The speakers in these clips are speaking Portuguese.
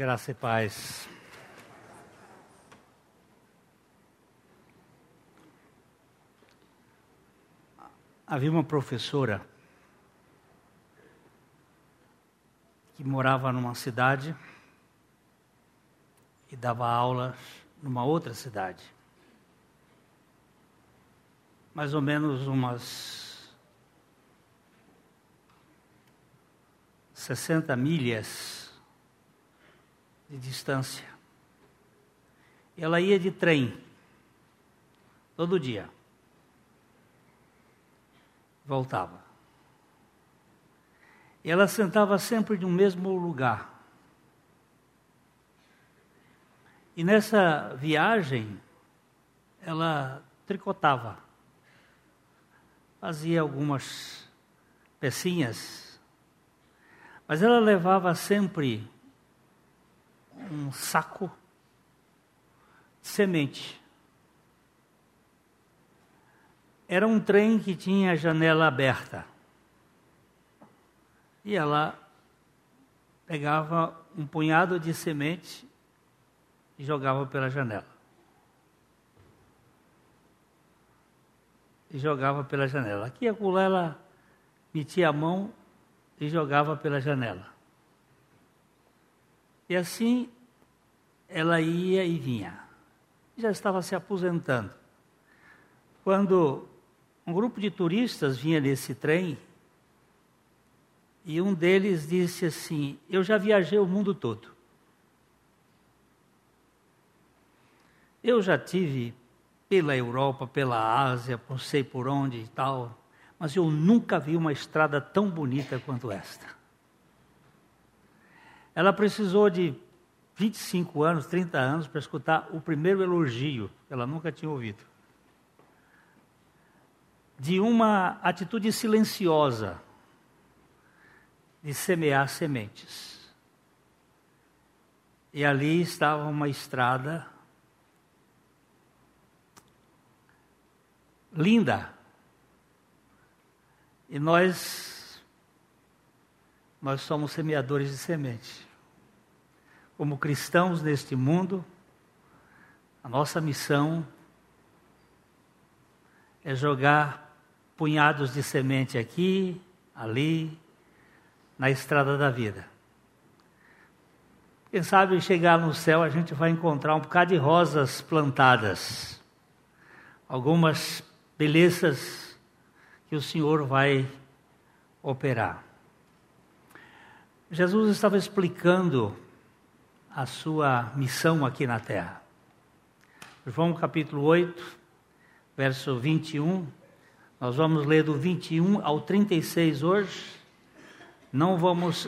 Graça e paz. Havia uma professora que morava numa cidade e dava aulas numa outra cidade. Mais ou menos umas 60 milhas de distância. Ela ia de trem todo dia. Voltava. Ela sentava sempre no mesmo lugar. E nessa viagem, ela tricotava, fazia algumas pecinhas, mas ela levava sempre um saco de semente. Era um trem que tinha a janela aberta. E ela pegava um punhado de semente e jogava pela janela. E jogava pela janela. Aqui e acolá ela metia a mão e jogava pela janela. E assim ela ia e vinha. Já estava se aposentando. Quando um grupo de turistas vinha nesse trem, e um deles disse assim: Eu já viajei o mundo todo. Eu já tive pela Europa, pela Ásia, não sei por onde e tal, mas eu nunca vi uma estrada tão bonita quanto esta. Ela precisou de 25 anos, 30 anos para escutar o primeiro elogio, que ela nunca tinha ouvido. De uma atitude silenciosa de semear sementes. E ali estava uma estrada linda. E nós nós somos semeadores de semente. Como cristãos neste mundo, a nossa missão é jogar punhados de semente aqui, ali, na estrada da vida. Quem sabe chegar no céu a gente vai encontrar um bocado de rosas plantadas, algumas belezas que o Senhor vai operar. Jesus estava explicando a sua missão aqui na terra. João capítulo 8, verso 21. Nós vamos ler do 21 ao 36 hoje. Não vamos.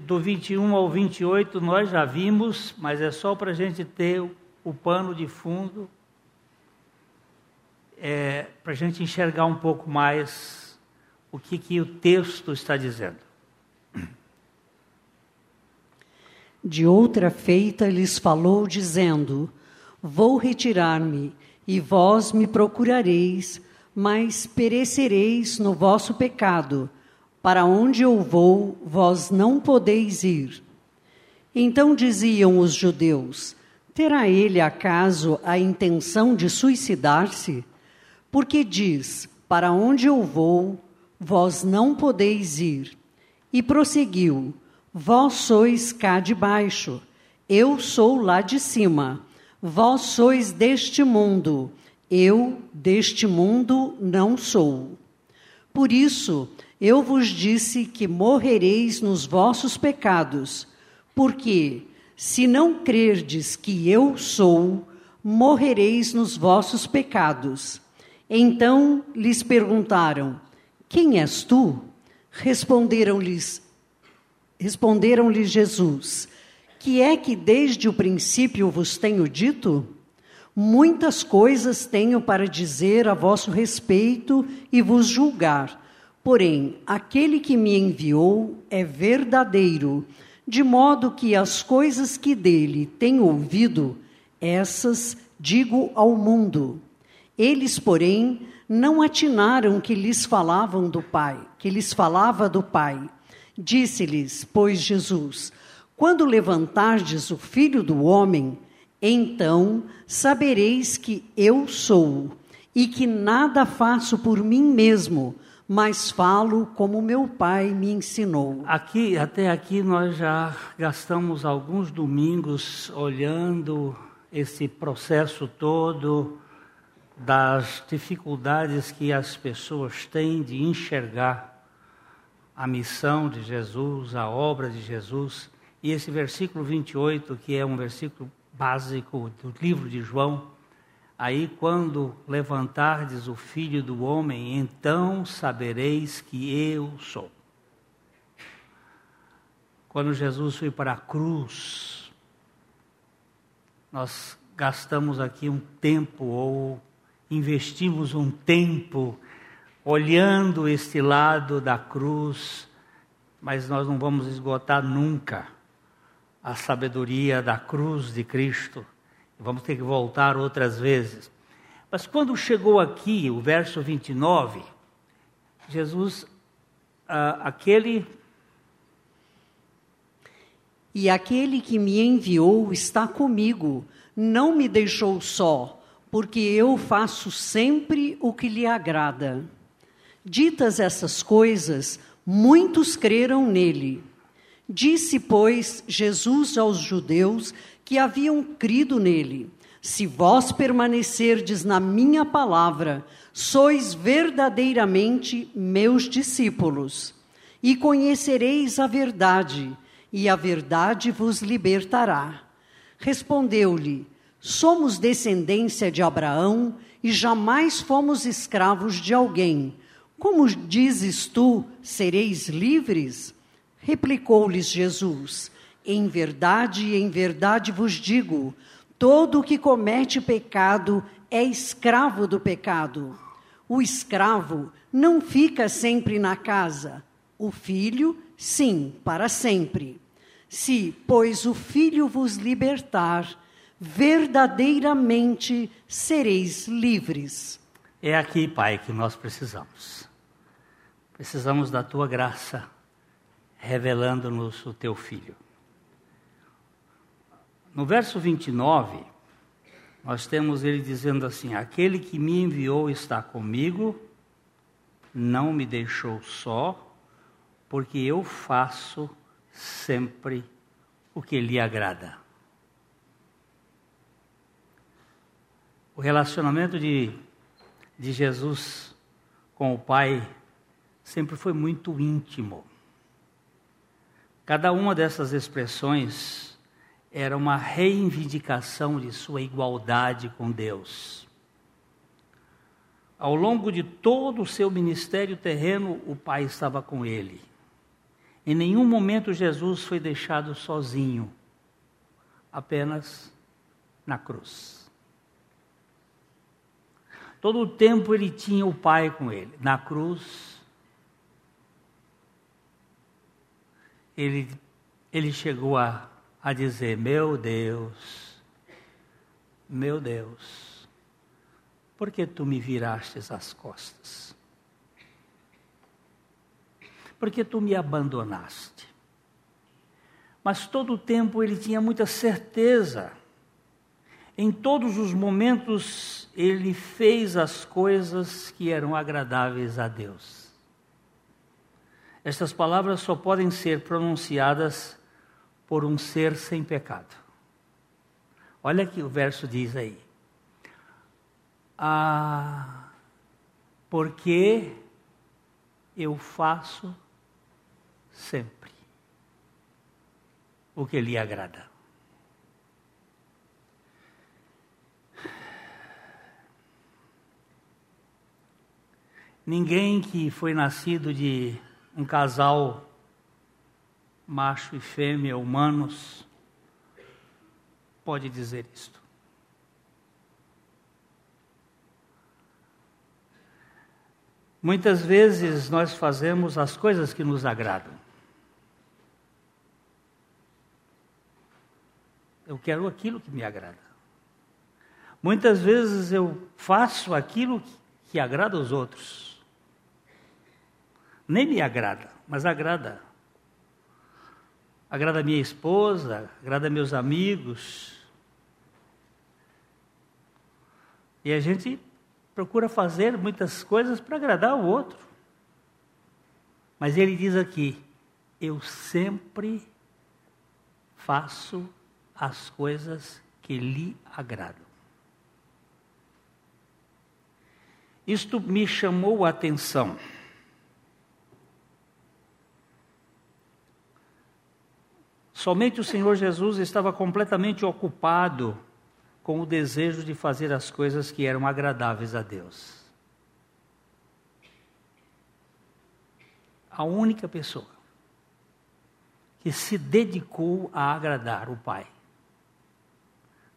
Do 21 ao 28 nós já vimos, mas é só para a gente ter o, o pano de fundo, é, para a gente enxergar um pouco mais o que, que o texto está dizendo. De outra feita lhes falou, dizendo: Vou retirar-me, e vós me procurareis, mas perecereis no vosso pecado para onde eu vou, vós não podeis ir. Então diziam os judeus: Terá ele acaso a intenção de suicidar-se? Porque diz: Para onde eu vou, vós não podeis ir. E prosseguiu: Vós sois cá de baixo, eu sou lá de cima. Vós sois deste mundo, eu deste mundo não sou. Por isso, eu vos disse que morrereis nos vossos pecados, porque, se não crerdes que eu sou, morrereis nos vossos pecados. Então lhes perguntaram: Quem és tu? Responderam-lhes Responderam-lhe Jesus: Que é que desde o princípio vos tenho dito? Muitas coisas tenho para dizer a vosso respeito e vos julgar. Porém, aquele que me enviou é verdadeiro, de modo que as coisas que dele tenho ouvido, essas digo ao mundo. Eles, porém, não atinaram que lhes falavam do Pai, que lhes falava do Pai. Disse-lhes, pois Jesus: Quando levantardes o filho do homem, então sabereis que eu sou, e que nada faço por mim mesmo, mas falo como meu pai me ensinou. Aqui, até aqui, nós já gastamos alguns domingos olhando esse processo todo das dificuldades que as pessoas têm de enxergar a missão de Jesus, a obra de Jesus. E esse versículo 28, que é um versículo básico do livro de João, aí quando levantardes o filho do homem, então sabereis que eu sou. Quando Jesus foi para a cruz, nós gastamos aqui um tempo ou investimos um tempo olhando este lado da cruz, mas nós não vamos esgotar nunca a sabedoria da cruz de Cristo. Vamos ter que voltar outras vezes. Mas quando chegou aqui, o verso 29, Jesus, ah, aquele. E aquele que me enviou está comigo, não me deixou só porque eu faço sempre o que lhe agrada. Ditas essas coisas, muitos creram nele. Disse, pois, Jesus aos judeus que haviam crido nele: Se vós permanecerdes na minha palavra, sois verdadeiramente meus discípulos, e conhecereis a verdade, e a verdade vos libertará. Respondeu-lhe: Somos descendência de Abraão e jamais fomos escravos de alguém. Como dizes tu, sereis livres? Replicou-lhes Jesus: Em verdade, em verdade vos digo: todo o que comete pecado é escravo do pecado. O escravo não fica sempre na casa, o filho, sim, para sempre. Se, pois, o filho vos libertar, verdadeiramente sereis livres. É aqui, Pai, que nós precisamos. Precisamos da tua graça, revelando-nos o teu filho. No verso 29, nós temos ele dizendo assim: Aquele que me enviou está comigo, não me deixou só, porque eu faço sempre o que lhe agrada. O relacionamento de, de Jesus com o Pai sempre foi muito íntimo. Cada uma dessas expressões era uma reivindicação de sua igualdade com Deus. Ao longo de todo o seu ministério terreno, o Pai estava com ele. Em nenhum momento Jesus foi deixado sozinho, apenas na cruz. Todo o tempo ele tinha o Pai com ele. Na cruz, ele, ele chegou a, a dizer: Meu Deus, meu Deus, por que tu me virastes as costas? Por que tu me abandonaste? Mas todo o tempo ele tinha muita certeza em todos os momentos, ele fez as coisas que eram agradáveis a Deus. Estas palavras só podem ser pronunciadas por um ser sem pecado. Olha que o verso diz aí. Ah, porque eu faço sempre o que lhe agrada. Ninguém que foi nascido de um casal macho e fêmea humanos pode dizer isto. Muitas vezes nós fazemos as coisas que nos agradam. Eu quero aquilo que me agrada. Muitas vezes eu faço aquilo que agrada aos outros nem me agrada, mas agrada. agrada minha esposa, agrada meus amigos. E a gente procura fazer muitas coisas para agradar o outro. Mas ele diz aqui: eu sempre faço as coisas que lhe agradam. Isto me chamou a atenção. Somente o Senhor Jesus estava completamente ocupado com o desejo de fazer as coisas que eram agradáveis a Deus. A única pessoa que se dedicou a agradar o Pai,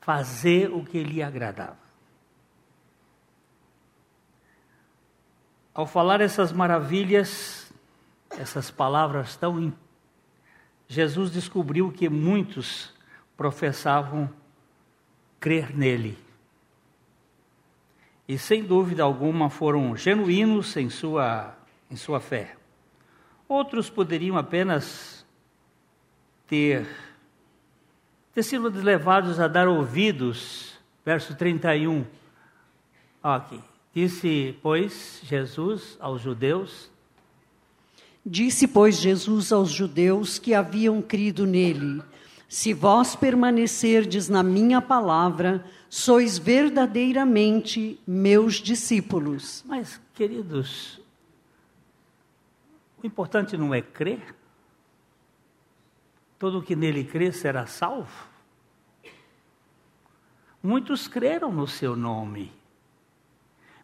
fazer o que lhe agradava. Ao falar essas maravilhas, essas palavras tão. Jesus descobriu que muitos professavam crer nele. E sem dúvida alguma foram genuínos em sua, em sua fé. Outros poderiam apenas ter, ter sido levados a dar ouvidos. Verso 31. Aqui. Disse, pois, Jesus aos judeus: Disse, pois, Jesus aos judeus que haviam crido nele: Se vós permanecerdes na minha palavra, sois verdadeiramente meus discípulos. Mas, queridos, o importante não é crer. Todo que nele crê será salvo. Muitos creram no seu nome.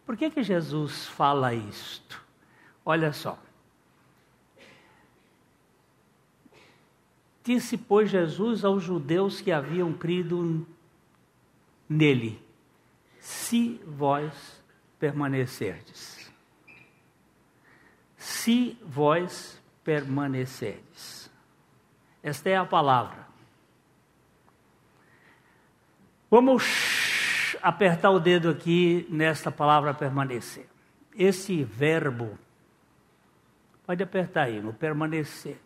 Por que, que Jesus fala isto? Olha só. Disse, pois, Jesus aos judeus que haviam crido nele: Se vós permanecerdes. Se vós permanecerdes. Esta é a palavra. Vamos apertar o dedo aqui nesta palavra permanecer. Esse verbo, pode apertar aí, no permanecer.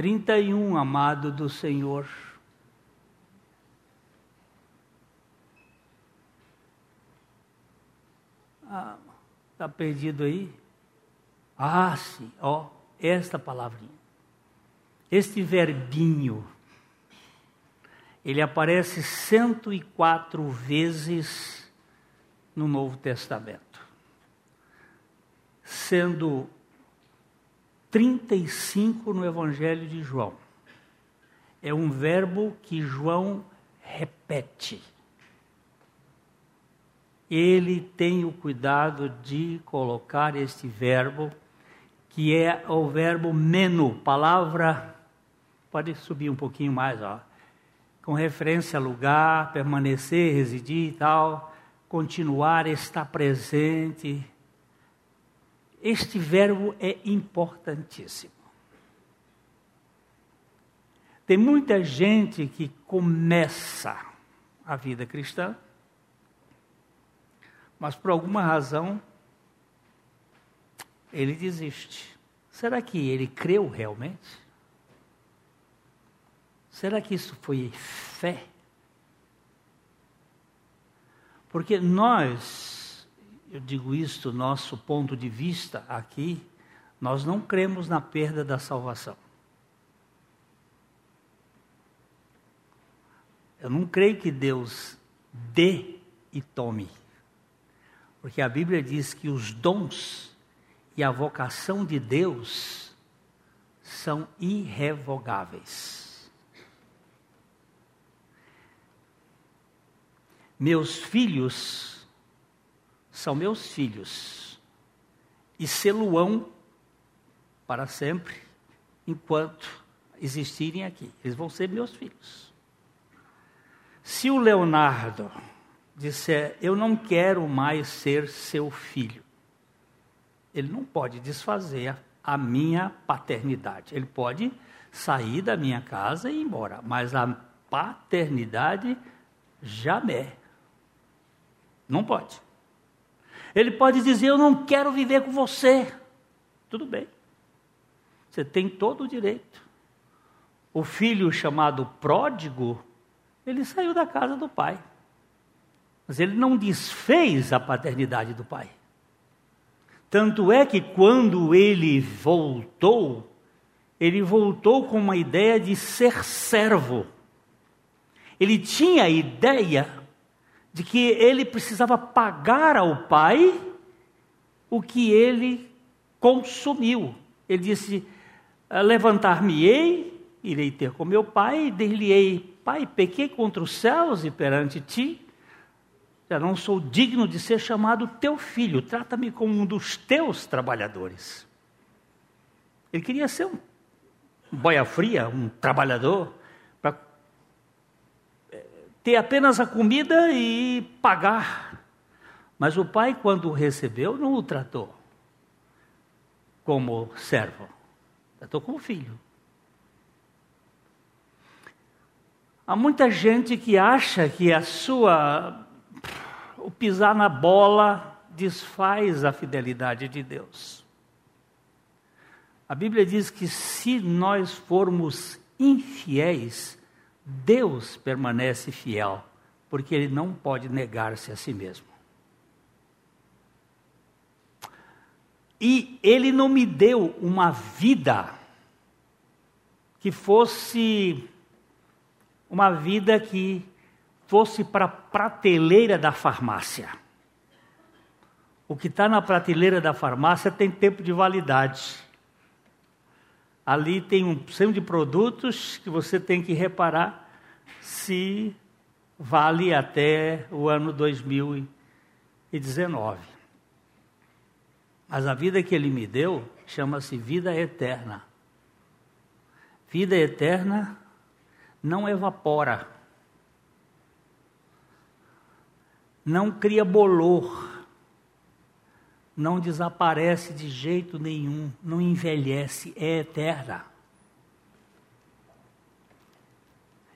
31, amado do Senhor. Ah, está perdido aí? Ah, sim, ó, esta palavrinha. Este verbinho ele aparece 104 vezes no Novo Testamento, sendo 35 no Evangelho de João. É um verbo que João repete. Ele tem o cuidado de colocar este verbo, que é o verbo meno, palavra. Pode subir um pouquinho mais, ó com referência a lugar, permanecer, residir e tal, continuar, estar presente. Este verbo é importantíssimo. Tem muita gente que começa a vida cristã, mas por alguma razão ele desiste. Será que ele creu realmente? Será que isso foi fé? Porque nós, eu digo isto, nosso ponto de vista aqui, nós não cremos na perda da salvação. Eu não creio que Deus dê e tome. Porque a Bíblia diz que os dons e a vocação de Deus são irrevogáveis. Meus filhos são meus filhos e seluão para sempre enquanto existirem aqui. Eles vão ser meus filhos. Se o Leonardo disser, eu não quero mais ser seu filho, ele não pode desfazer a minha paternidade. Ele pode sair da minha casa e ir embora, mas a paternidade jamais. Não pode. Ele pode dizer: Eu não quero viver com você. Tudo bem. Você tem todo o direito. o filho chamado pródigo, ele saiu da casa do pai. Mas ele não desfez a paternidade do pai. Tanto é que quando ele voltou, ele voltou com uma ideia de ser servo. Ele tinha a ideia de que ele precisava pagar ao pai o que ele consumiu. Ele disse: Levantar-me-ei, irei ter com meu pai, dir-lhe-ei: Pai, pequei contra os céus e perante ti. Já não sou digno de ser chamado teu filho, trata-me como um dos teus trabalhadores. Ele queria ser um boia fria, um trabalhador, ter apenas a comida e pagar. Mas o pai, quando o recebeu, não o tratou como servo, tratou como filho. Há muita gente que acha que a sua o pisar na bola desfaz a fidelidade de Deus. A Bíblia diz que se nós formos infiéis, Deus permanece fiel, porque ele não pode negar-se a si mesmo. E ele não me deu uma vida que fosse uma vida que fosse para a prateleira da farmácia. O que está na prateleira da farmácia tem tempo de validade. Ali tem um centro de produtos que você tem que reparar se vale até o ano 2019. Mas a vida que ele me deu chama-se vida eterna. Vida eterna não evapora, não cria bolor, não desaparece de jeito nenhum, não envelhece, é eterna.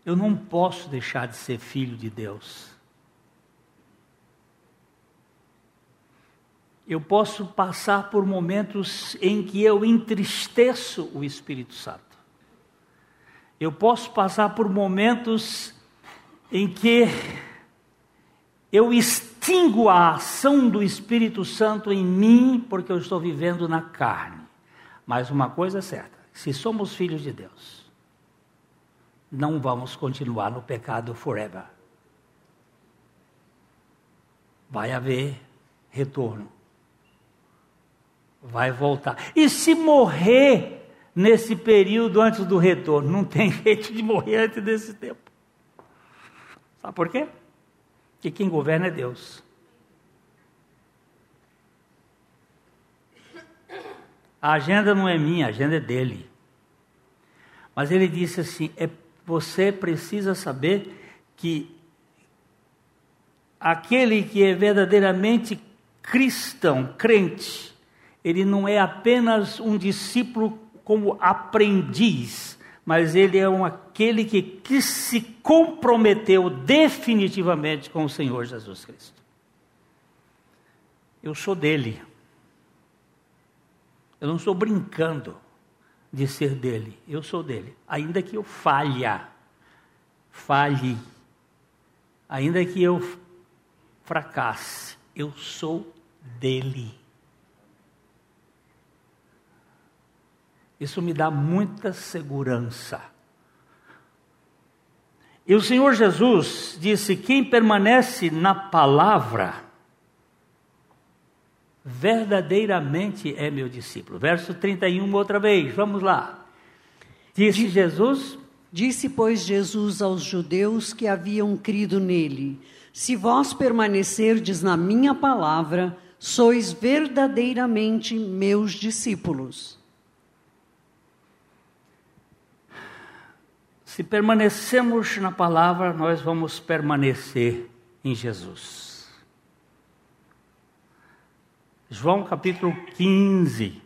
Eu não posso deixar de ser filho de Deus. eu posso passar por momentos em que eu entristeço o Espírito Santo. Eu posso passar por momentos em que eu extingo a ação do Espírito Santo em mim, porque eu estou vivendo na carne. Mas uma coisa é certa: se somos filhos de Deus, não vamos continuar no pecado forever. Vai haver retorno vai voltar. E se morrer nesse período antes do retorno? Não tem jeito de morrer antes desse tempo. Sabe por quê? Porque quem governa é Deus. A agenda não é minha, a agenda é dele. Mas ele disse assim: é, você precisa saber que aquele que é verdadeiramente cristão, crente, ele não é apenas um discípulo como aprendiz, mas ele é um, aquele que, que se comprometeu definitivamente com o Senhor Jesus Cristo. Eu sou dele. Eu não estou brincando de ser dele. Eu sou dele. Ainda que eu falha, falhe, ainda que eu fracasse, eu sou dele. Isso me dá muita segurança. E o Senhor Jesus disse: Quem permanece na palavra, verdadeiramente é meu discípulo. Verso 31, outra vez, vamos lá. Disse Jesus: Disse, pois, Jesus aos judeus que haviam crido nele: Se vós permanecerdes na minha palavra, sois verdadeiramente meus discípulos. Se permanecemos na palavra, nós vamos permanecer em Jesus. João capítulo 15.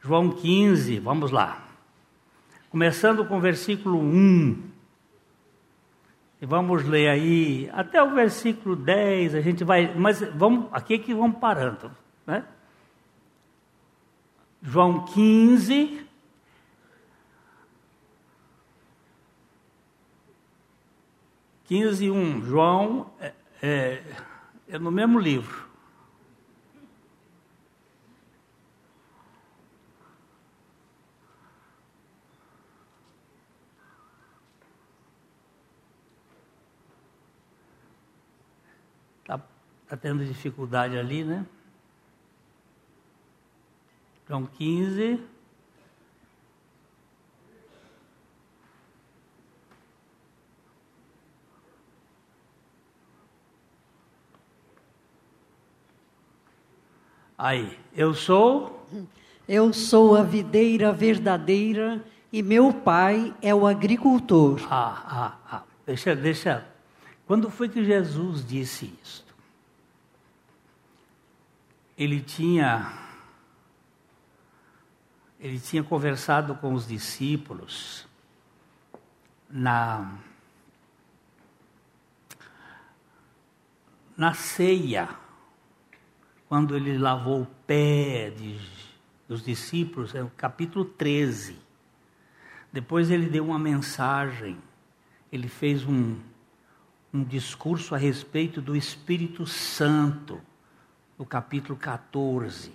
João 15, vamos lá. Começando com o versículo 1. E vamos ler aí até o versículo 10, a gente vai, mas vamos, aqui é que vamos parando, né? João 15, 15, 1. João é, é, é no mesmo livro. Está tá tendo dificuldade ali, né? João 15. Aí, eu sou. Eu sou a videira verdadeira e meu pai é o agricultor. Ah, ah, ah. Deixa, deixa. Quando foi que Jesus disse isto? Ele tinha. Ele tinha conversado com os discípulos na. Na ceia quando ele lavou o pé de, dos discípulos, é o capítulo 13. Depois ele deu uma mensagem, ele fez um, um discurso a respeito do Espírito Santo, no capítulo 14.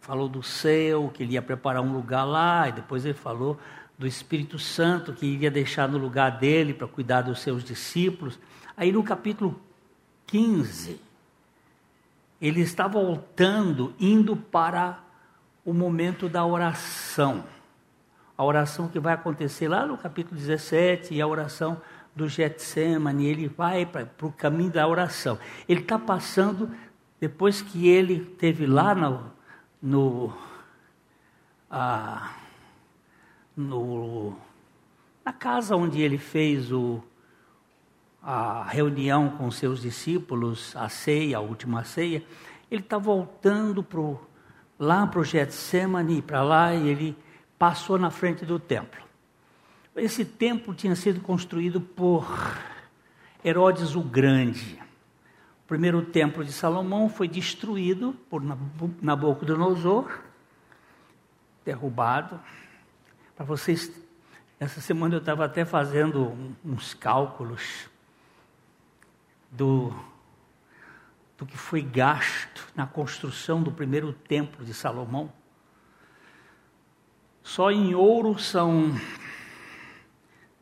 Falou do céu, que ele ia preparar um lugar lá, e depois ele falou do Espírito Santo, que iria deixar no lugar dele para cuidar dos seus discípulos. Aí no capítulo 15, ele está voltando, indo para o momento da oração. A oração que vai acontecer lá no capítulo 17 e a oração do Getsemane, ele vai para o caminho da oração. Ele está passando, depois que ele teve lá no, no, ah, no na casa onde ele fez o, a reunião com seus discípulos, a ceia, a última ceia, ele está voltando pro, lá para o Getsemane, para lá, e ele passou na frente do templo. Esse templo tinha sido construído por Herodes o Grande. O primeiro templo de Salomão foi destruído por Nabucodonosor, derrubado. Para vocês, essa semana eu estava até fazendo uns cálculos do, do que foi gasto na construção do primeiro templo de Salomão. Só em ouro são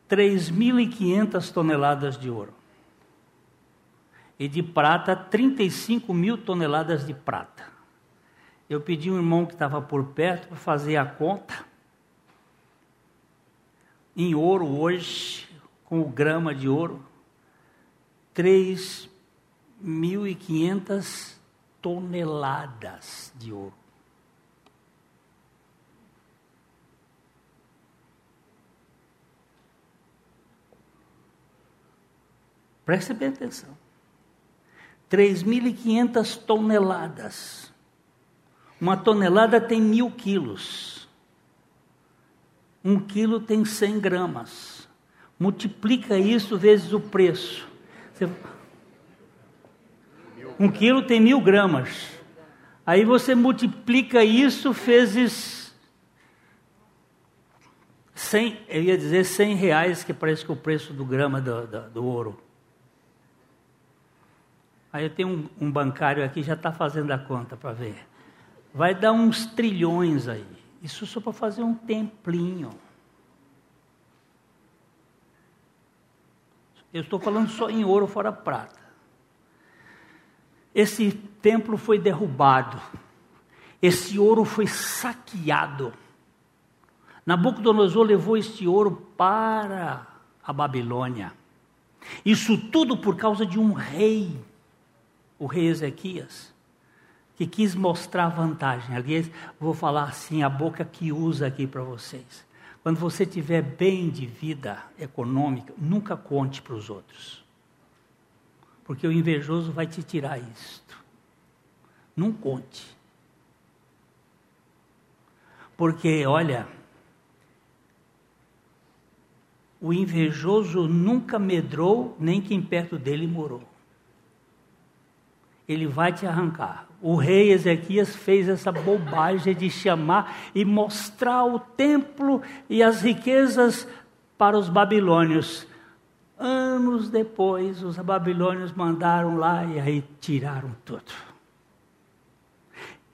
3.500 toneladas de ouro. E de prata, 35 mil toneladas de prata. Eu pedi um irmão que estava por perto para fazer a conta. Em ouro hoje, com o grama de ouro, 3.500 toneladas de ouro. Preste bem atenção. 3.500 toneladas. Uma tonelada tem mil quilos. Um quilo tem 100 gramas. Multiplica isso vezes o preço. Um quilo tem mil gramas. Aí você multiplica isso vezes 100, eu ia dizer 100 reais, que parece que é o preço do grama do, do, do ouro. Aí eu tenho um, um bancário aqui, já está fazendo a conta para ver. Vai dar uns trilhões aí. Isso só para fazer um templinho. Eu estou falando só em ouro fora prata. Esse templo foi derrubado. Esse ouro foi saqueado. Nabucodonosor levou este ouro para a Babilônia. Isso tudo por causa de um rei, o rei Ezequias, que quis mostrar vantagem. Aliás, vou falar assim, a boca que usa aqui para vocês. Quando você tiver bem de vida econômica, nunca conte para os outros. Porque o invejoso vai te tirar isto. Não conte. Porque, olha, o invejoso nunca medrou, nem quem perto dele morou. Ele vai te arrancar. O rei Ezequias fez essa bobagem de chamar e mostrar o templo e as riquezas para os babilônios. anos depois, os babilônios mandaram lá e aí tiraram tudo.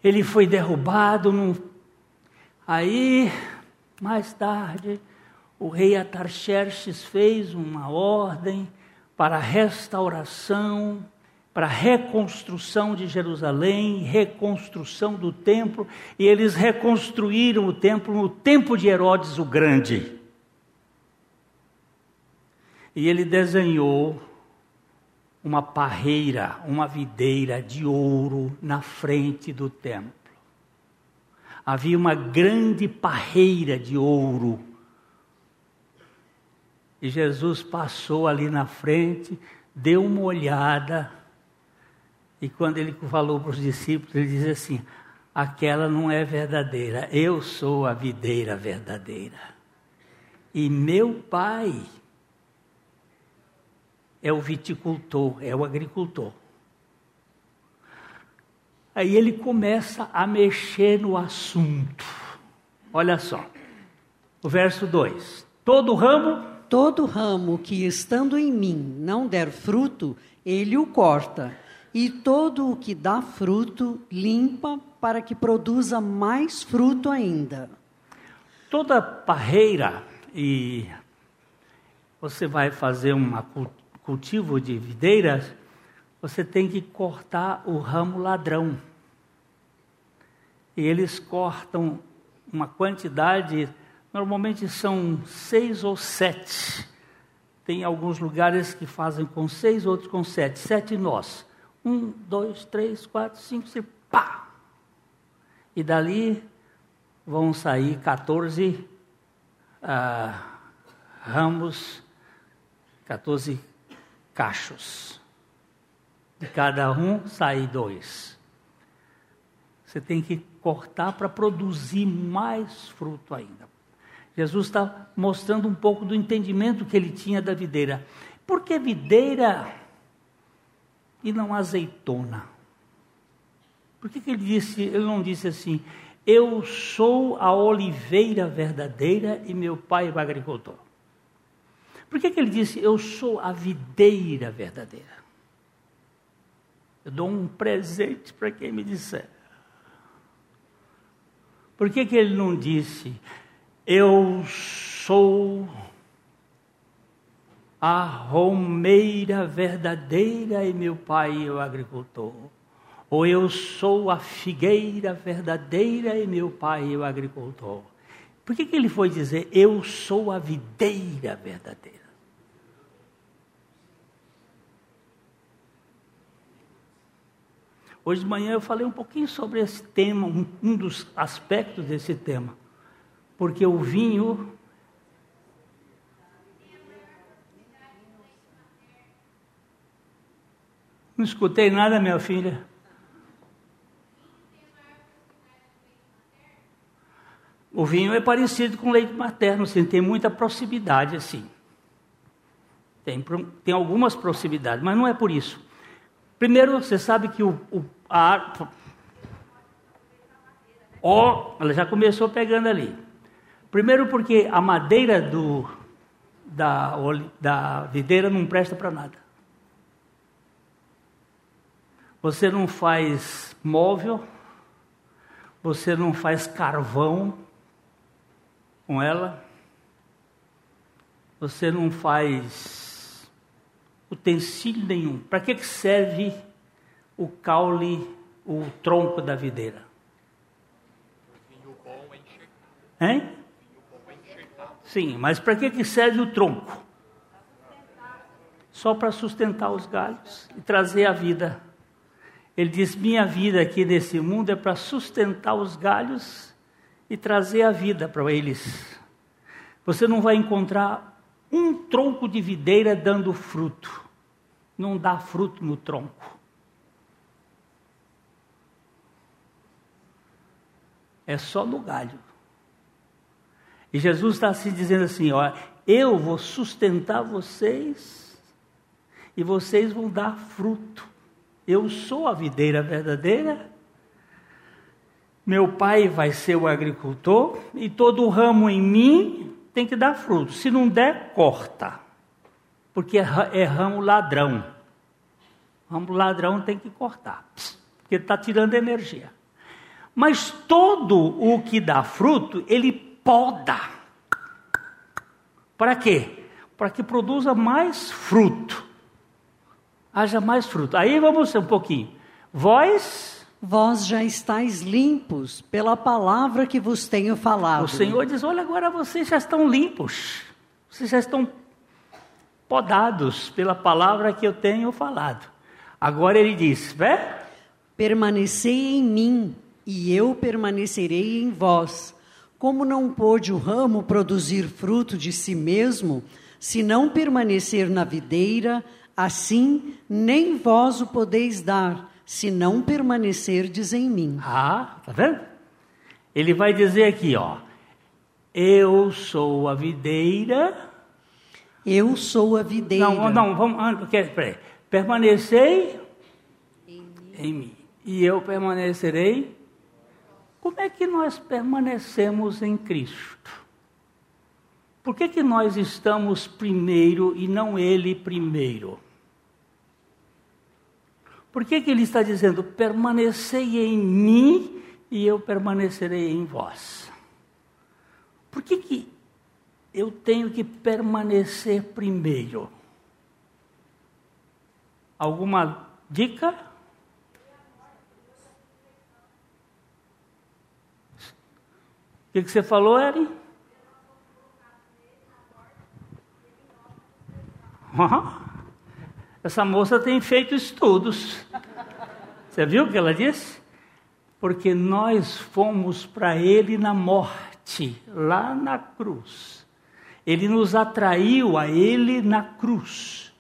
Ele foi derrubado. Num... Aí, mais tarde, o rei Atarxerxes fez uma ordem para a restauração para a reconstrução de Jerusalém, reconstrução do templo, e eles reconstruíram o templo no tempo de Herodes o Grande. E ele desenhou uma parreira, uma videira de ouro na frente do templo. Havia uma grande parreira de ouro. E Jesus passou ali na frente, deu uma olhada e quando ele falou para os discípulos, ele diz assim: aquela não é verdadeira, eu sou a videira verdadeira. E meu pai é o viticultor, é o agricultor. Aí ele começa a mexer no assunto. Olha só, o verso 2: Todo ramo. Todo ramo que estando em mim não der fruto, ele o corta e todo o que dá fruto limpa para que produza mais fruto ainda. Toda parreira e você vai fazer um cultivo de videiras, você tem que cortar o ramo ladrão. E eles cortam uma quantidade, normalmente são seis ou sete. Tem alguns lugares que fazem com seis, outros com sete, sete nós. Um, dois, três, quatro, cinco, seis, pá! E dali vão sair 14 ah, ramos, 14 cachos. De cada um sai dois. Você tem que cortar para produzir mais fruto ainda. Jesus está mostrando um pouco do entendimento que ele tinha da videira. Porque videira e não azeitona. Por que, que ele disse, ele não disse assim, eu sou a oliveira verdadeira e meu pai é o agricultor? Por que, que ele disse, eu sou a videira verdadeira? Eu dou um presente para quem me disser. Por que, que ele não disse, eu sou a romeira verdadeira e meu pai é o agricultor. Ou eu sou a figueira verdadeira e meu pai é o agricultor. Por que, que ele foi dizer, eu sou a videira verdadeira? Hoje de manhã eu falei um pouquinho sobre esse tema, um dos aspectos desse tema. Porque o vinho Não escutei nada, minha filha. O vinho é parecido com leite materno, assim, tem muita proximidade, assim. Tem, tem algumas proximidades, mas não é por isso. Primeiro, você sabe que o, o a Ó, ela já começou pegando ali. Primeiro porque a madeira do, da, da videira não presta para nada. Você não faz móvel, você não faz carvão com ela, você não faz utensílio nenhum. Para que serve o caule, o tronco da videira? Hein? Sim, mas para que serve o tronco? Só para sustentar os galhos e trazer a vida ele diz: Minha vida aqui nesse mundo é para sustentar os galhos e trazer a vida para eles. Você não vai encontrar um tronco de videira dando fruto. Não dá fruto no tronco. É só no galho. E Jesus está se dizendo assim: ó, eu vou sustentar vocês e vocês vão dar fruto. Eu sou a videira verdadeira. Meu pai vai ser o agricultor e todo ramo em mim tem que dar fruto. Se não der, corta. porque é, é ramo ladrão. Ramo ladrão tem que cortar, porque está tirando energia. Mas todo o que dá fruto, ele poda. Para quê? Para que produza mais fruto. Haja mais fruto. Aí vamos um pouquinho. Vós Vós já estáis limpos pela palavra que vos tenho falado. O Senhor diz: Olha, agora vocês já estão limpos, vocês já estão podados pela palavra que eu tenho falado. Agora ele diz: Vé? Permanecei em mim, e eu permanecerei em vós. Como não pôde o ramo produzir fruto de si mesmo, se não permanecer na videira, assim nem vós o podeis dar se não permanecerdes em mim. Ah, tá vendo? Ele vai dizer aqui, ó. Eu sou a videira. Eu sou a videira. Não, não, vamos, peraí. Permanecei em mim. em mim. E eu permanecerei. Como é que nós permanecemos em Cristo? Por que, que nós estamos primeiro e não Ele primeiro? Por que, que ele está dizendo, permanecei em mim e eu permanecerei em vós? Por que, que eu tenho que permanecer primeiro? Alguma dica? O que, que você falou, Eri? Uhum. Essa moça tem feito estudos. Você viu o que ela disse? Porque nós fomos para Ele na morte, lá na cruz. Ele nos atraiu a Ele na cruz.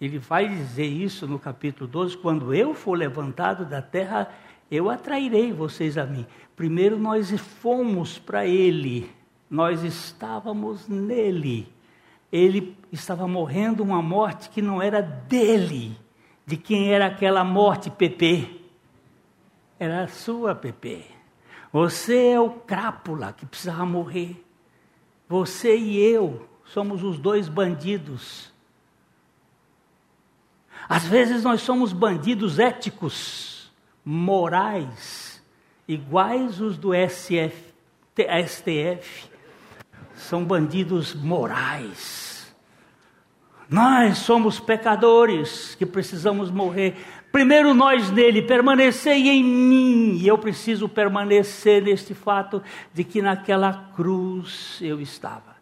Ele vai dizer isso no capítulo 12: quando eu for levantado da terra, eu atrairei vocês a mim. Primeiro nós fomos para Ele, nós estávamos nele ele estava morrendo uma morte que não era dele. De quem era aquela morte, Pepe? Era a sua, Pepe. Você é o crápula que precisava morrer. Você e eu somos os dois bandidos. Às vezes nós somos bandidos éticos, morais, iguais os do STF. São bandidos morais nós somos pecadores que precisamos morrer. Primeiro nós nele, permanecei em mim. E eu preciso permanecer neste fato de que naquela cruz eu estava.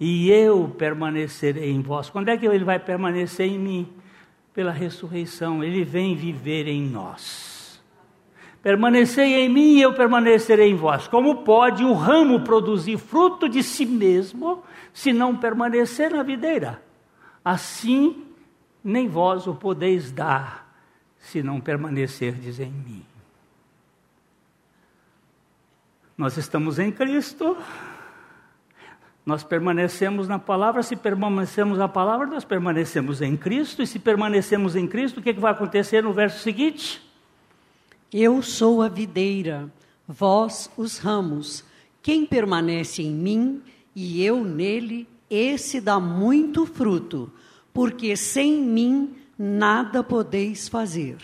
E eu permanecerei em vós. Quando é que ele vai permanecer em mim? Pela ressurreição. Ele vem viver em nós. Permanecei em mim e eu permanecerei em vós. Como pode o ramo produzir fruto de si mesmo se não permanecer na videira? Assim, nem vós o podeis dar, se não permanecerdes em mim. Nós estamos em Cristo, nós permanecemos na palavra, se permanecemos na palavra, nós permanecemos em Cristo, e se permanecemos em Cristo, o que, é que vai acontecer no verso seguinte? Eu sou a videira, vós os ramos. Quem permanece em mim e eu nele, esse dá muito fruto, porque sem mim nada podeis fazer.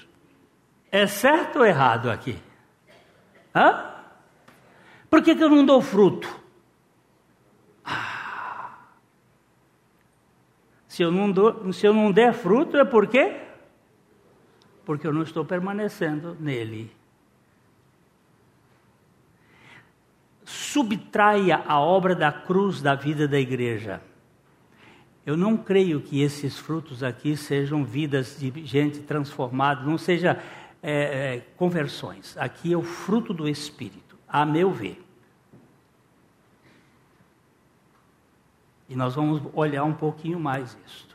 É certo ou errado aqui? Hã? Por que, que eu não dou fruto? Ah. Se, eu não dou, se eu não der fruto, é por quê? Porque eu não estou permanecendo nele. subtraia a obra da cruz da vida da igreja. Eu não creio que esses frutos aqui sejam vidas de gente transformada, não seja é, é, conversões. Aqui é o fruto do Espírito, a meu ver. E nós vamos olhar um pouquinho mais isto.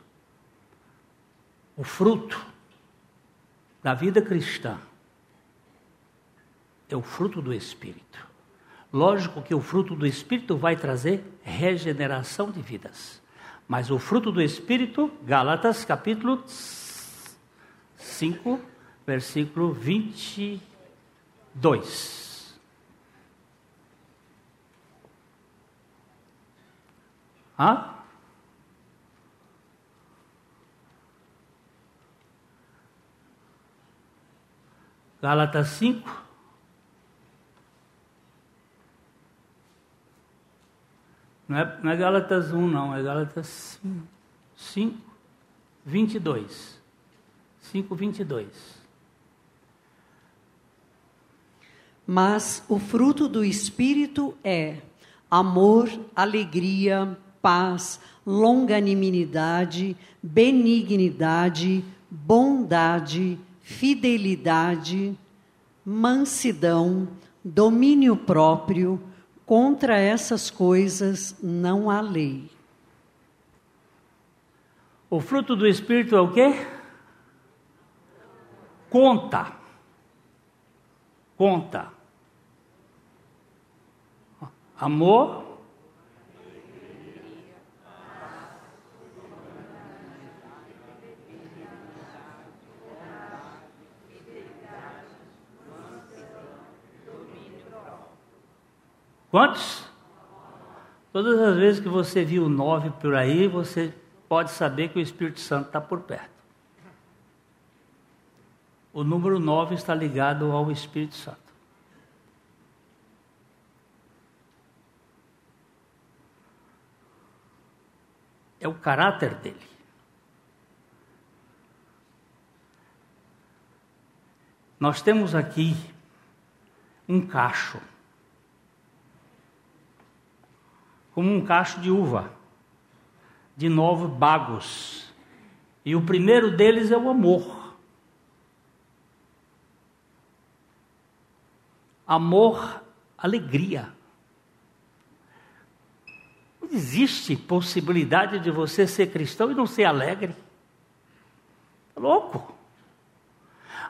O fruto da vida cristã é o fruto do Espírito. Lógico que o fruto do Espírito vai trazer regeneração de vidas. Mas o fruto do Espírito, Gálatas capítulo 5, versículo 22. Hã? Gálatas 5. Não é, não é Gálatas 1, não, é Gálatas 5, 5 22. 5, 22. Mas o fruto do Espírito é amor, alegria, paz, longanimidade, benignidade, bondade, fidelidade, mansidão, domínio próprio. Contra essas coisas não há lei. O fruto do Espírito é o quê? Conta. Conta. Amor. Quantos? Todas as vezes que você viu nove por aí, você pode saber que o Espírito Santo está por perto. O número nove está ligado ao Espírito Santo. É o caráter dele. Nós temos aqui um cacho, como um cacho de uva, de nove bagos. E o primeiro deles é o amor. Amor, alegria. Não existe possibilidade de você ser cristão e não ser alegre. É louco.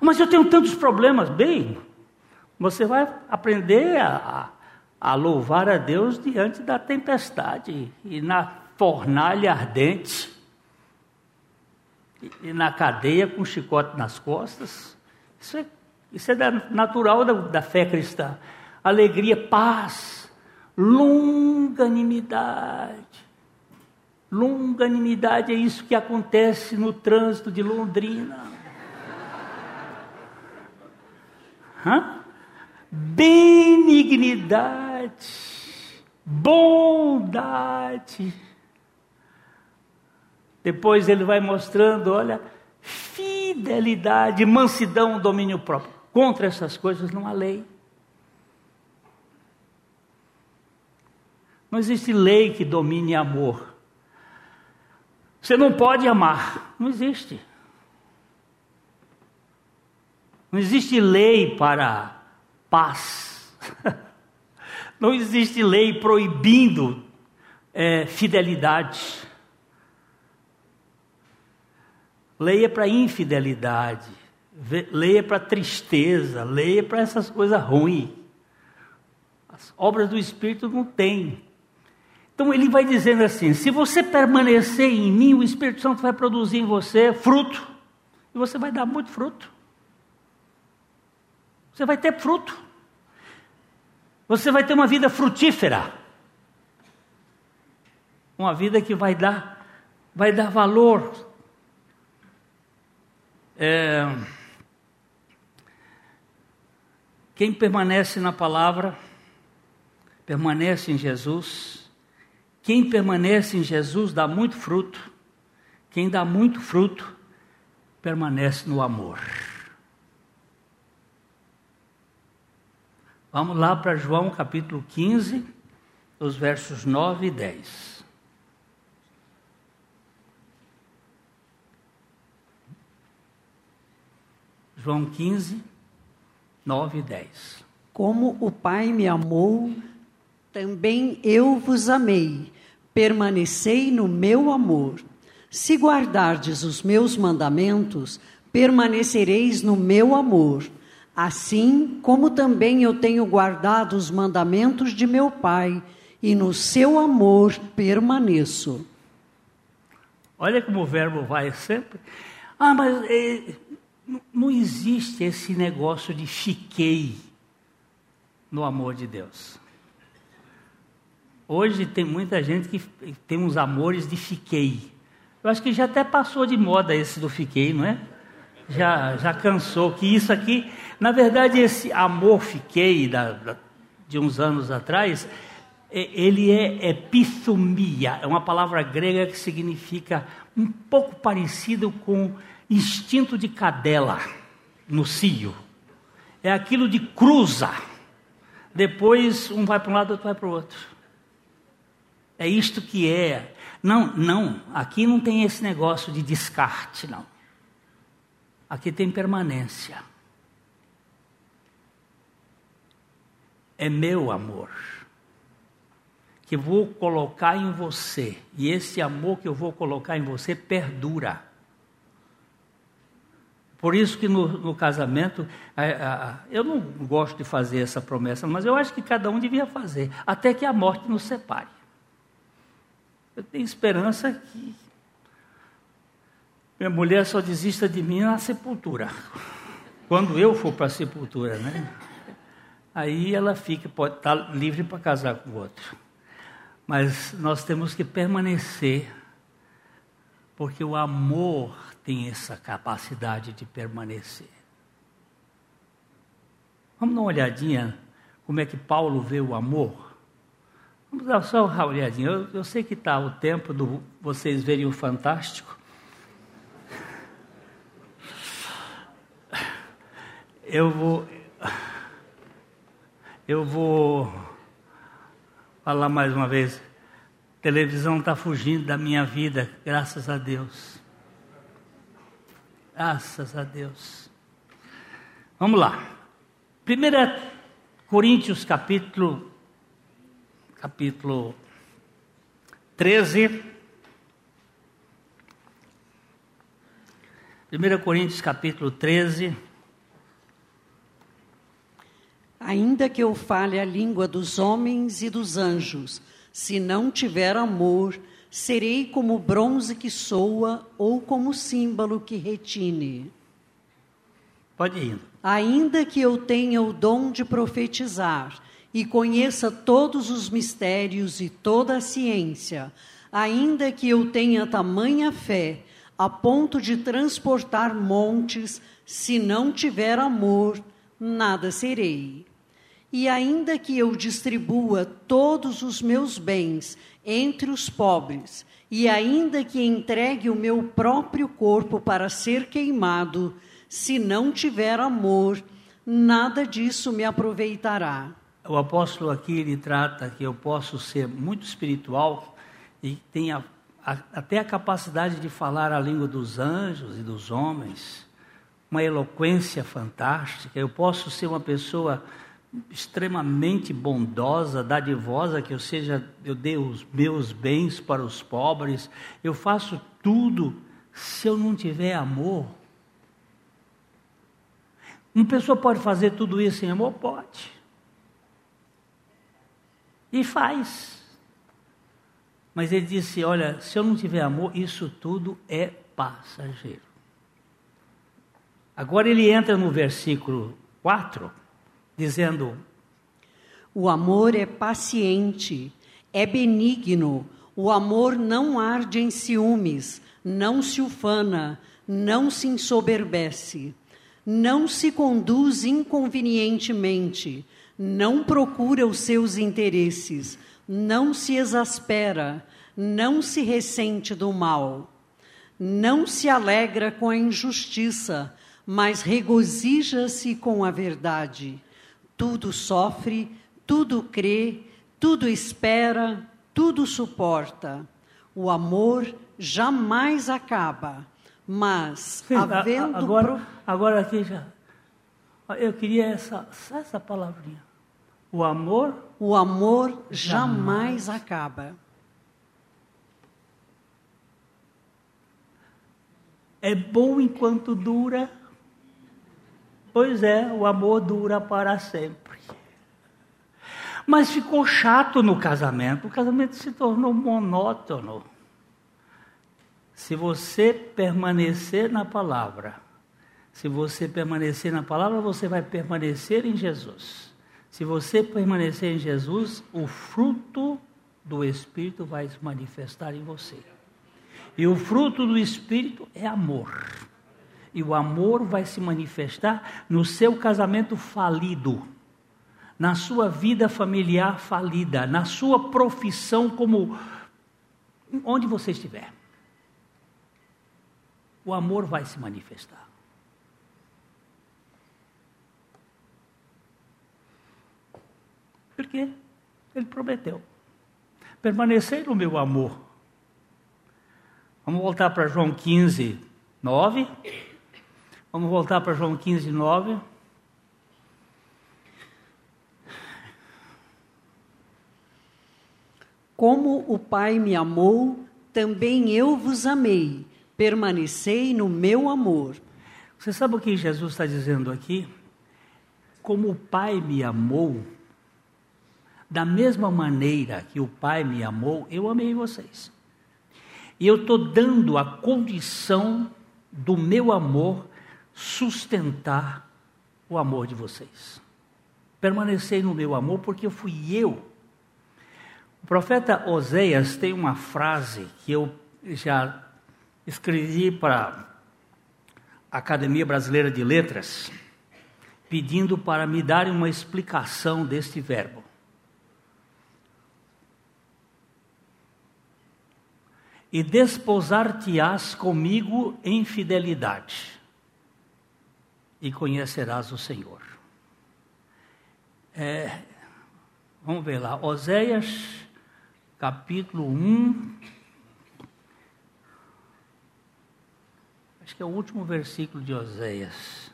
Mas eu tenho tantos problemas. Bem, você vai aprender a, a louvar a Deus diante da tempestade e na fornalha ardente e na cadeia com chicote nas costas. Isso é, isso é natural da, da fé cristã. Alegria, paz, longanimidade. Longanimidade é isso que acontece no trânsito de Londrina. Hã? Benignidade, bondade. Depois ele vai mostrando, olha, fidelidade, mansidão, domínio próprio. Contra essas coisas não há lei. Não existe lei que domine amor. Você não pode amar. Não existe. Não existe lei para paz. Não existe lei proibindo é, fidelidade. Lei é para infidelidade. Lei é para tristeza. Lei é para essas coisas ruins. As obras do Espírito não tem. Então ele vai dizendo assim: se você permanecer em mim, o Espírito Santo vai produzir em você fruto. E você vai dar muito fruto. Você vai ter fruto. Você vai ter uma vida frutífera. Uma vida que vai dar, vai dar valor. É, quem permanece na palavra, permanece em Jesus. Quem permanece em Jesus dá muito fruto. Quem dá muito fruto, permanece no amor. Vamos lá para João capítulo 15, os versos 9 e 10. João 15, 9 e 10. Como o Pai me amou, também eu vos amei. Permanecei no meu amor. Se guardardes os meus mandamentos, permanecereis no meu amor Assim como também eu tenho guardado os mandamentos de meu Pai, e no seu amor permaneço. Olha como o verbo vai sempre. Ah, mas é, não existe esse negócio de fiquei no amor de Deus. Hoje tem muita gente que tem uns amores de fiquei. Eu acho que já até passou de moda esse do fiquei, não é? Já, já cansou. Que isso aqui, na verdade, esse amor fiquei da, da, de uns anos atrás, ele é epithumia, é uma palavra grega que significa um pouco parecido com instinto de cadela no cio. É aquilo de cruza. Depois um vai para um lado, outro vai para o outro. É isto que é. Não, não, aqui não tem esse negócio de descarte, não. Aqui tem permanência. É meu amor que vou colocar em você, e esse amor que eu vou colocar em você perdura. Por isso que no, no casamento, eu não gosto de fazer essa promessa, mas eu acho que cada um devia fazer, até que a morte nos separe. Eu tenho esperança que minha mulher só desista de mim na sepultura. Quando eu for para a sepultura, né? Aí ela fica, pode estar tá livre para casar com o outro. Mas nós temos que permanecer, porque o amor tem essa capacidade de permanecer. Vamos dar uma olhadinha como é que Paulo vê o amor? Vamos dar só uma olhadinha. Eu, eu sei que está o tempo de vocês verem o fantástico. Eu vou. Eu vou falar mais uma vez. A televisão está fugindo da minha vida, graças a Deus. Graças a Deus. Vamos lá. 1 Coríntios capítulo capítulo 13. 1 Coríntios capítulo 13. Ainda que eu fale a língua dos homens e dos anjos, se não tiver amor, serei como bronze que soa ou como símbolo que retine. Pode ir. Ainda que eu tenha o dom de profetizar e conheça todos os mistérios e toda a ciência, ainda que eu tenha tamanha fé, a ponto de transportar montes, se não tiver amor, nada serei. E ainda que eu distribua todos os meus bens entre os pobres, e ainda que entregue o meu próprio corpo para ser queimado, se não tiver amor, nada disso me aproveitará. O apóstolo aqui ele trata que eu posso ser muito espiritual e tenha até a capacidade de falar a língua dos anjos e dos homens, uma eloquência fantástica. Eu posso ser uma pessoa extremamente bondosa, dadivosa, que eu seja, eu dei os meus bens para os pobres, eu faço tudo se eu não tiver amor. Uma pessoa pode fazer tudo isso sem amor? Pode. E faz. Mas ele disse: Olha, se eu não tiver amor, isso tudo é passageiro. Agora ele entra no versículo 4 dizendo: O amor é paciente, é benigno, o amor não arde em ciúmes, não se ufana, não se ensoberbece, não se conduz inconvenientemente, não procura os seus interesses, não se exaspera, não se ressente do mal, não se alegra com a injustiça, mas regozija-se com a verdade tudo sofre, tudo crê, tudo espera, tudo suporta. O amor jamais acaba, mas Sim, havendo. Agora, pro... agora aqui já. Eu queria essa, essa palavrinha. O amor. O amor jamais, jamais acaba. É bom enquanto dura Pois é, o amor dura para sempre. Mas ficou chato no casamento, o casamento se tornou monótono. Se você permanecer na palavra, se você permanecer na palavra, você vai permanecer em Jesus. Se você permanecer em Jesus, o fruto do Espírito vai se manifestar em você. E o fruto do Espírito é amor. E o amor vai se manifestar no seu casamento falido, na sua vida familiar falida, na sua profissão como onde você estiver. O amor vai se manifestar. Por quê? Ele prometeu. Permanecer no meu amor. Vamos voltar para João 15, 9. Vamos voltar para João 15, 9. Como o Pai me amou, também eu vos amei. Permanecei no meu amor. Você sabe o que Jesus está dizendo aqui? Como o Pai me amou, da mesma maneira que o Pai me amou, eu amei vocês. E eu estou dando a condição do meu amor sustentar o amor de vocês. Permanecei no meu amor, porque fui eu. O profeta Oséias tem uma frase que eu já escrevi para a Academia Brasileira de Letras, pedindo para me darem uma explicação deste verbo. e desposar-te-ás comigo em fidelidade, e conhecerás o Senhor. É, vamos ver lá, Oséias, capítulo 1. Acho que é o último versículo de Oséias.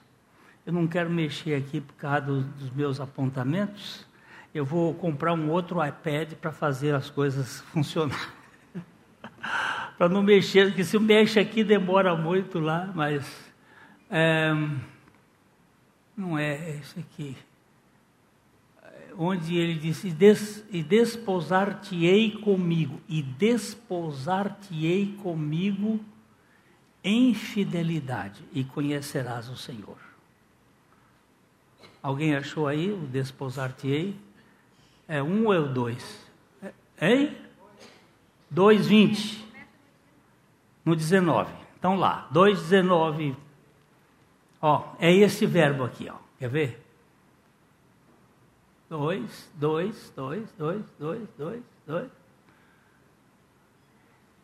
Eu não quero mexer aqui por causa dos meus apontamentos. Eu vou comprar um outro iPad para fazer as coisas funcionarem para não mexer, porque se mexe aqui demora muito lá, mas é, não é esse aqui. Onde ele disse: E desposar-te-ei comigo, e desposar-te-ei comigo em fidelidade, e conhecerás o Senhor. Alguém achou aí o desposar-te-ei? É um ou é o dois? É, hein? 2,20 no 19. Então lá, 2,19. Ó, é esse verbo aqui, ó. Quer ver? 2, 2, 2, 2, 2, 2, 2.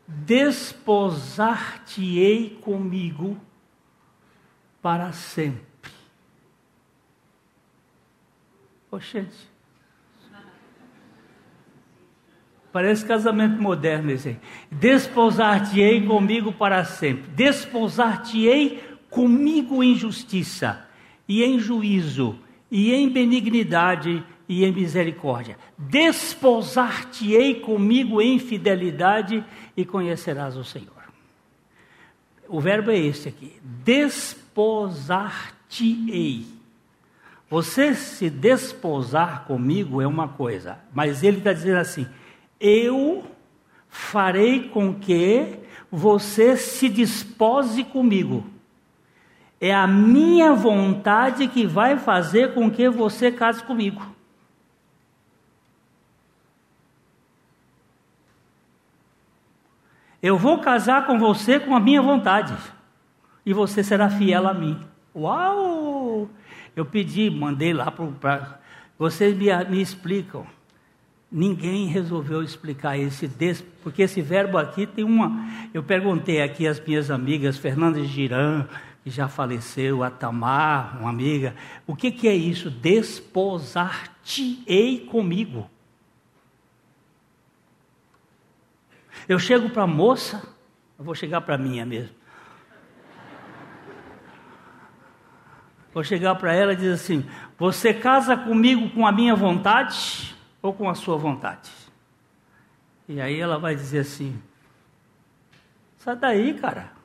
Desposar-te-ei comigo para sempre. Oxente. Parece casamento moderno esse aí. Desposar-te-ei comigo para sempre. Desposar-te-ei comigo em justiça, e em juízo, e em benignidade, e em misericórdia. Desposar-te-ei comigo em fidelidade, e conhecerás o Senhor. O verbo é este aqui: desposar-te-ei. Você se desposar comigo é uma coisa, mas ele está dizendo assim: eu farei com que você se dispose comigo. É a minha vontade que vai fazer com que você case comigo. Eu vou casar com você com a minha vontade. E você será fiel a mim. Uau! Eu pedi, mandei lá para. Vocês me, me explicam. Ninguém resolveu explicar esse des, porque esse verbo aqui tem uma. Eu perguntei aqui às minhas amigas, Fernanda que já faleceu, a Tamar, uma amiga, o que, que é isso? Desposar-te-ei comigo. Eu chego para a moça, eu vou chegar para a minha mesmo. Vou chegar para ela e dizer assim: Você casa comigo com a minha vontade? ou com a sua vontade. E aí ela vai dizer assim: sai daí, cara.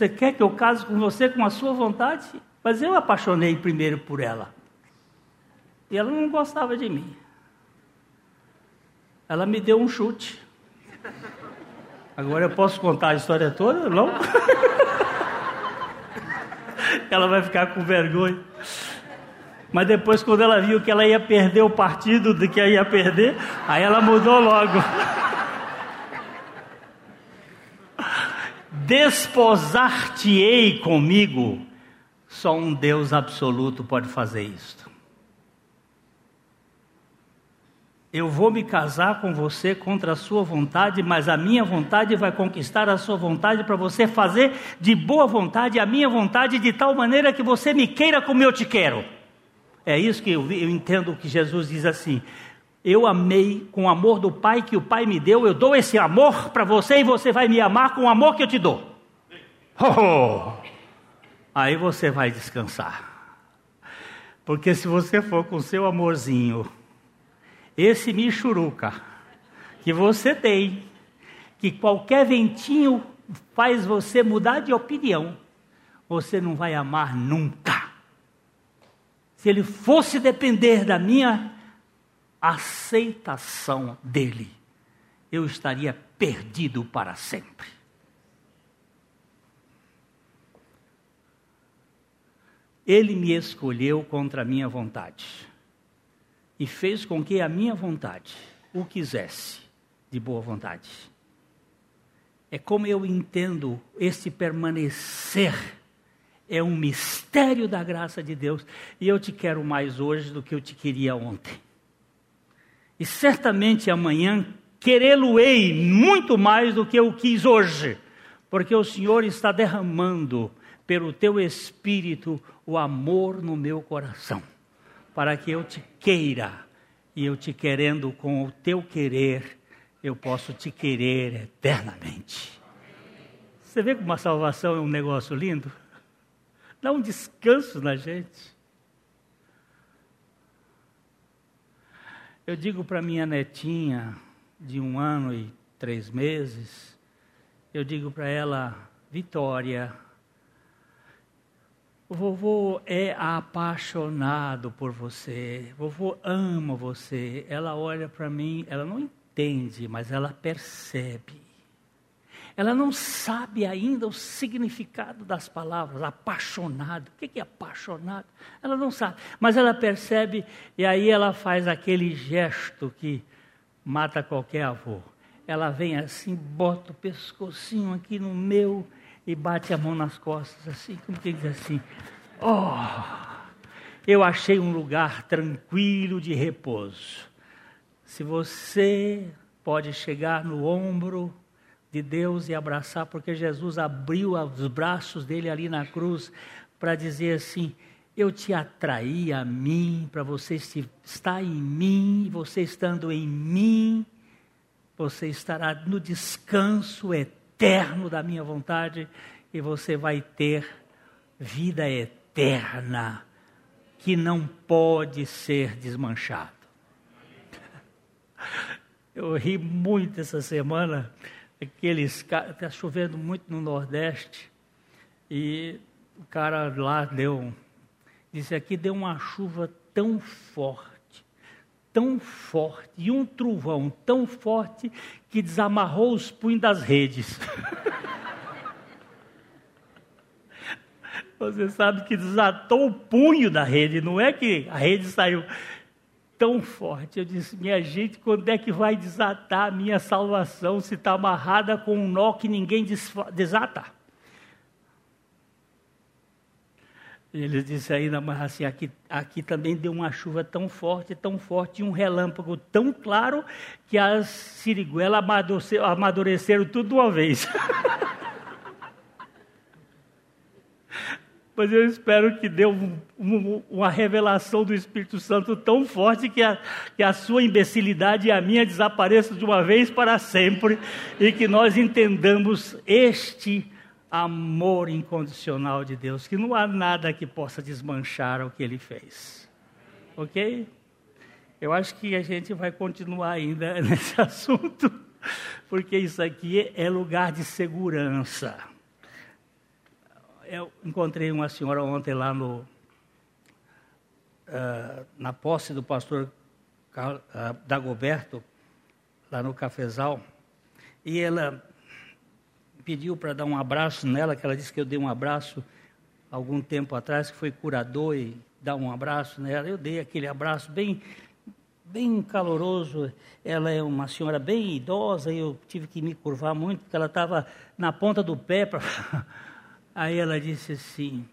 Você quer que eu case com você com a sua vontade? Mas eu apaixonei primeiro por ela. E ela não gostava de mim. Ela me deu um chute. Agora eu posso contar a história toda? Não? ela vai ficar com vergonha. Mas depois, quando ela viu que ela ia perder o partido de que ia perder, aí ela mudou logo. Desposar-te-ei comigo. Só um Deus absoluto pode fazer isto. Eu vou me casar com você contra a sua vontade, mas a minha vontade vai conquistar a sua vontade para você fazer de boa vontade a minha vontade, de tal maneira que você me queira como eu te quero. É isso que eu, eu entendo que Jesus diz assim: eu amei com o amor do Pai que o Pai me deu, eu dou esse amor para você e você vai me amar com o amor que eu te dou. Oh! Aí você vai descansar. Porque se você for com seu amorzinho, esse michuruca que você tem, que qualquer ventinho faz você mudar de opinião, você não vai amar nunca. Se ele fosse depender da minha aceitação dele, eu estaria perdido para sempre. Ele me escolheu contra a minha vontade e fez com que a minha vontade o quisesse de boa vontade. É como eu entendo esse permanecer, é um mistério da graça de Deus, e eu te quero mais hoje do que eu te queria ontem e certamente amanhã querê-lo-ei muito mais do que eu quis hoje, porque o Senhor está derramando pelo teu espírito o amor no meu coração, para que eu te queira e eu te querendo com o teu querer, eu posso te querer eternamente. Você vê como a salvação é um negócio lindo? Dá um descanso na gente. Eu digo para minha netinha, de um ano e três meses, eu digo para ela, Vitória, o vovô é apaixonado por você, o vovô ama você. Ela olha para mim, ela não entende, mas ela percebe. Ela não sabe ainda o significado das palavras, apaixonado. O que é apaixonado? Ela não sabe, mas ela percebe e aí ela faz aquele gesto que mata qualquer avô. Ela vem assim, bota o pescocinho aqui no meu e bate a mão nas costas, assim, como quem diz assim: Oh, eu achei um lugar tranquilo de repouso. Se você pode chegar no ombro de Deus e abraçar, porque Jesus abriu os braços dele ali na cruz para dizer assim: Eu te atraí a mim, para você estar em mim, você estando em mim, você estará no descanso eterno da minha vontade e você vai ter vida eterna que não pode ser desmanchado. Eu ri muito essa semana aqueles está chovendo muito no Nordeste e o cara lá deu disse aqui deu uma chuva tão forte, tão forte e um trovão tão forte que desamarrou os punhos das redes. Você sabe que desatou o punho da rede, não é que a rede saiu tão forte. Eu disse, minha gente, quando é que vai desatar a minha salvação se está amarrada com um nó que ninguém desata? Ele disse ainda, mas assim, aqui, aqui também deu uma chuva tão forte, tão forte, e um relâmpago tão claro, que as siriguelas amadureceram tudo de uma vez. mas eu espero que dê um, um, uma revelação do Espírito Santo tão forte que a, que a sua imbecilidade e a minha desapareçam de uma vez para sempre e que nós entendamos este amor incondicional de Deus, que não há nada que possa desmanchar o que ele fez. Ok? Eu acho que a gente vai continuar ainda nesse assunto, porque isso aqui é lugar de segurança eu encontrei uma senhora ontem lá no, uh, na posse do pastor uh, Dagoberto, lá no cafezal, e ela pediu para dar um abraço nela, que ela disse que eu dei um abraço algum tempo atrás, que foi curador e dar um abraço nela. Eu dei aquele abraço bem, bem caloroso. Ela é uma senhora bem idosa, e eu tive que me curvar muito, porque ela estava na ponta do pé. Pra... Aí ela disse assim: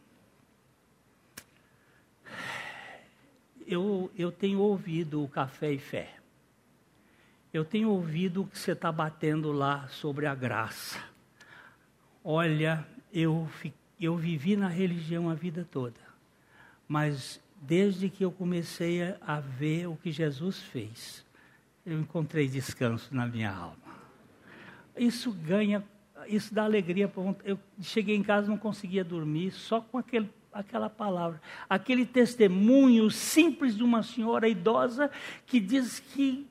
eu, eu tenho ouvido o Café e Fé. Eu tenho ouvido o que você está batendo lá sobre a graça. Olha, eu, eu vivi na religião a vida toda, mas desde que eu comecei a ver o que Jesus fez, eu encontrei descanso na minha alma. Isso ganha, isso dá alegria. Eu cheguei em casa não conseguia dormir só com aquele, aquela palavra, aquele testemunho simples de uma senhora idosa que diz que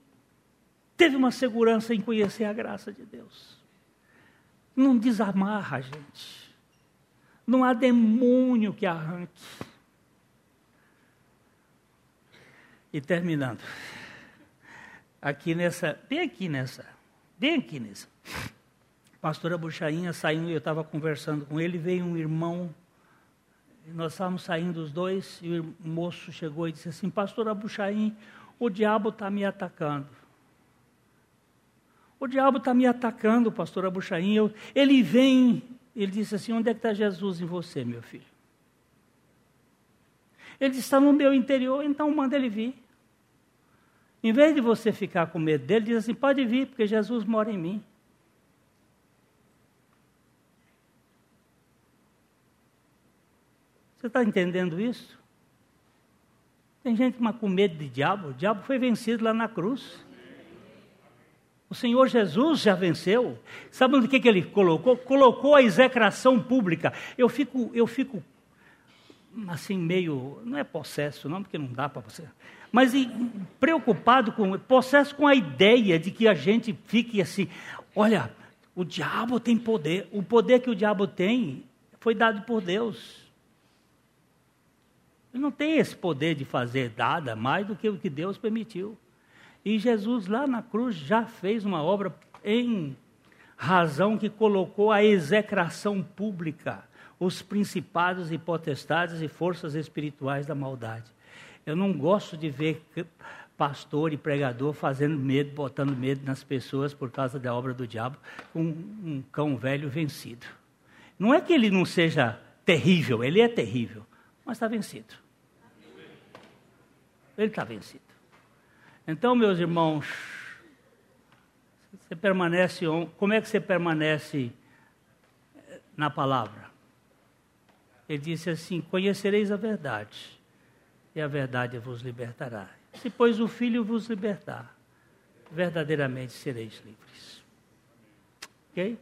teve uma segurança em conhecer a graça de Deus. Não desamarra, gente. Não há demônio que arranque. E terminando. Aqui nessa, bem aqui nessa, bem aqui nessa. Pastora Buchainha saindo, eu estava conversando com ele, veio um irmão, nós estávamos saindo os dois, e o moço chegou e disse assim, Pastora Buchainha, o diabo está me atacando. O diabo está me atacando, pastora Buchainha. Ele vem, ele disse assim: onde é que está Jesus em você, meu filho? Ele está no meu interior, então manda ele vir. Em vez de você ficar com medo dele, diz assim: pode vir, porque Jesus mora em mim. Você está entendendo isso? Tem gente com medo de diabo. O diabo foi vencido lá na cruz. O Senhor Jesus já venceu. Sabe o que, que ele colocou? Colocou a execração pública. Eu fico, eu fico assim, meio. Não é possesso, não, porque não dá para você mas preocupado com, possesso com a ideia de que a gente fique assim, olha, o diabo tem poder, o poder que o diabo tem foi dado por Deus. Ele não tem esse poder de fazer nada mais do que o que Deus permitiu. E Jesus lá na cruz já fez uma obra em razão que colocou a execração pública, os principados e potestades e forças espirituais da maldade. Eu não gosto de ver pastor e pregador fazendo medo, botando medo nas pessoas por causa da obra do diabo, com um cão velho vencido. Não é que ele não seja terrível, ele é terrível, mas está vencido. Ele está vencido. Então, meus irmãos, você permanece, como é que você permanece eh, na palavra? Ele disse assim: Conhecereis a verdade, e a verdade vos libertará. Se, pois, o Filho vos libertar, verdadeiramente sereis livres. Ok?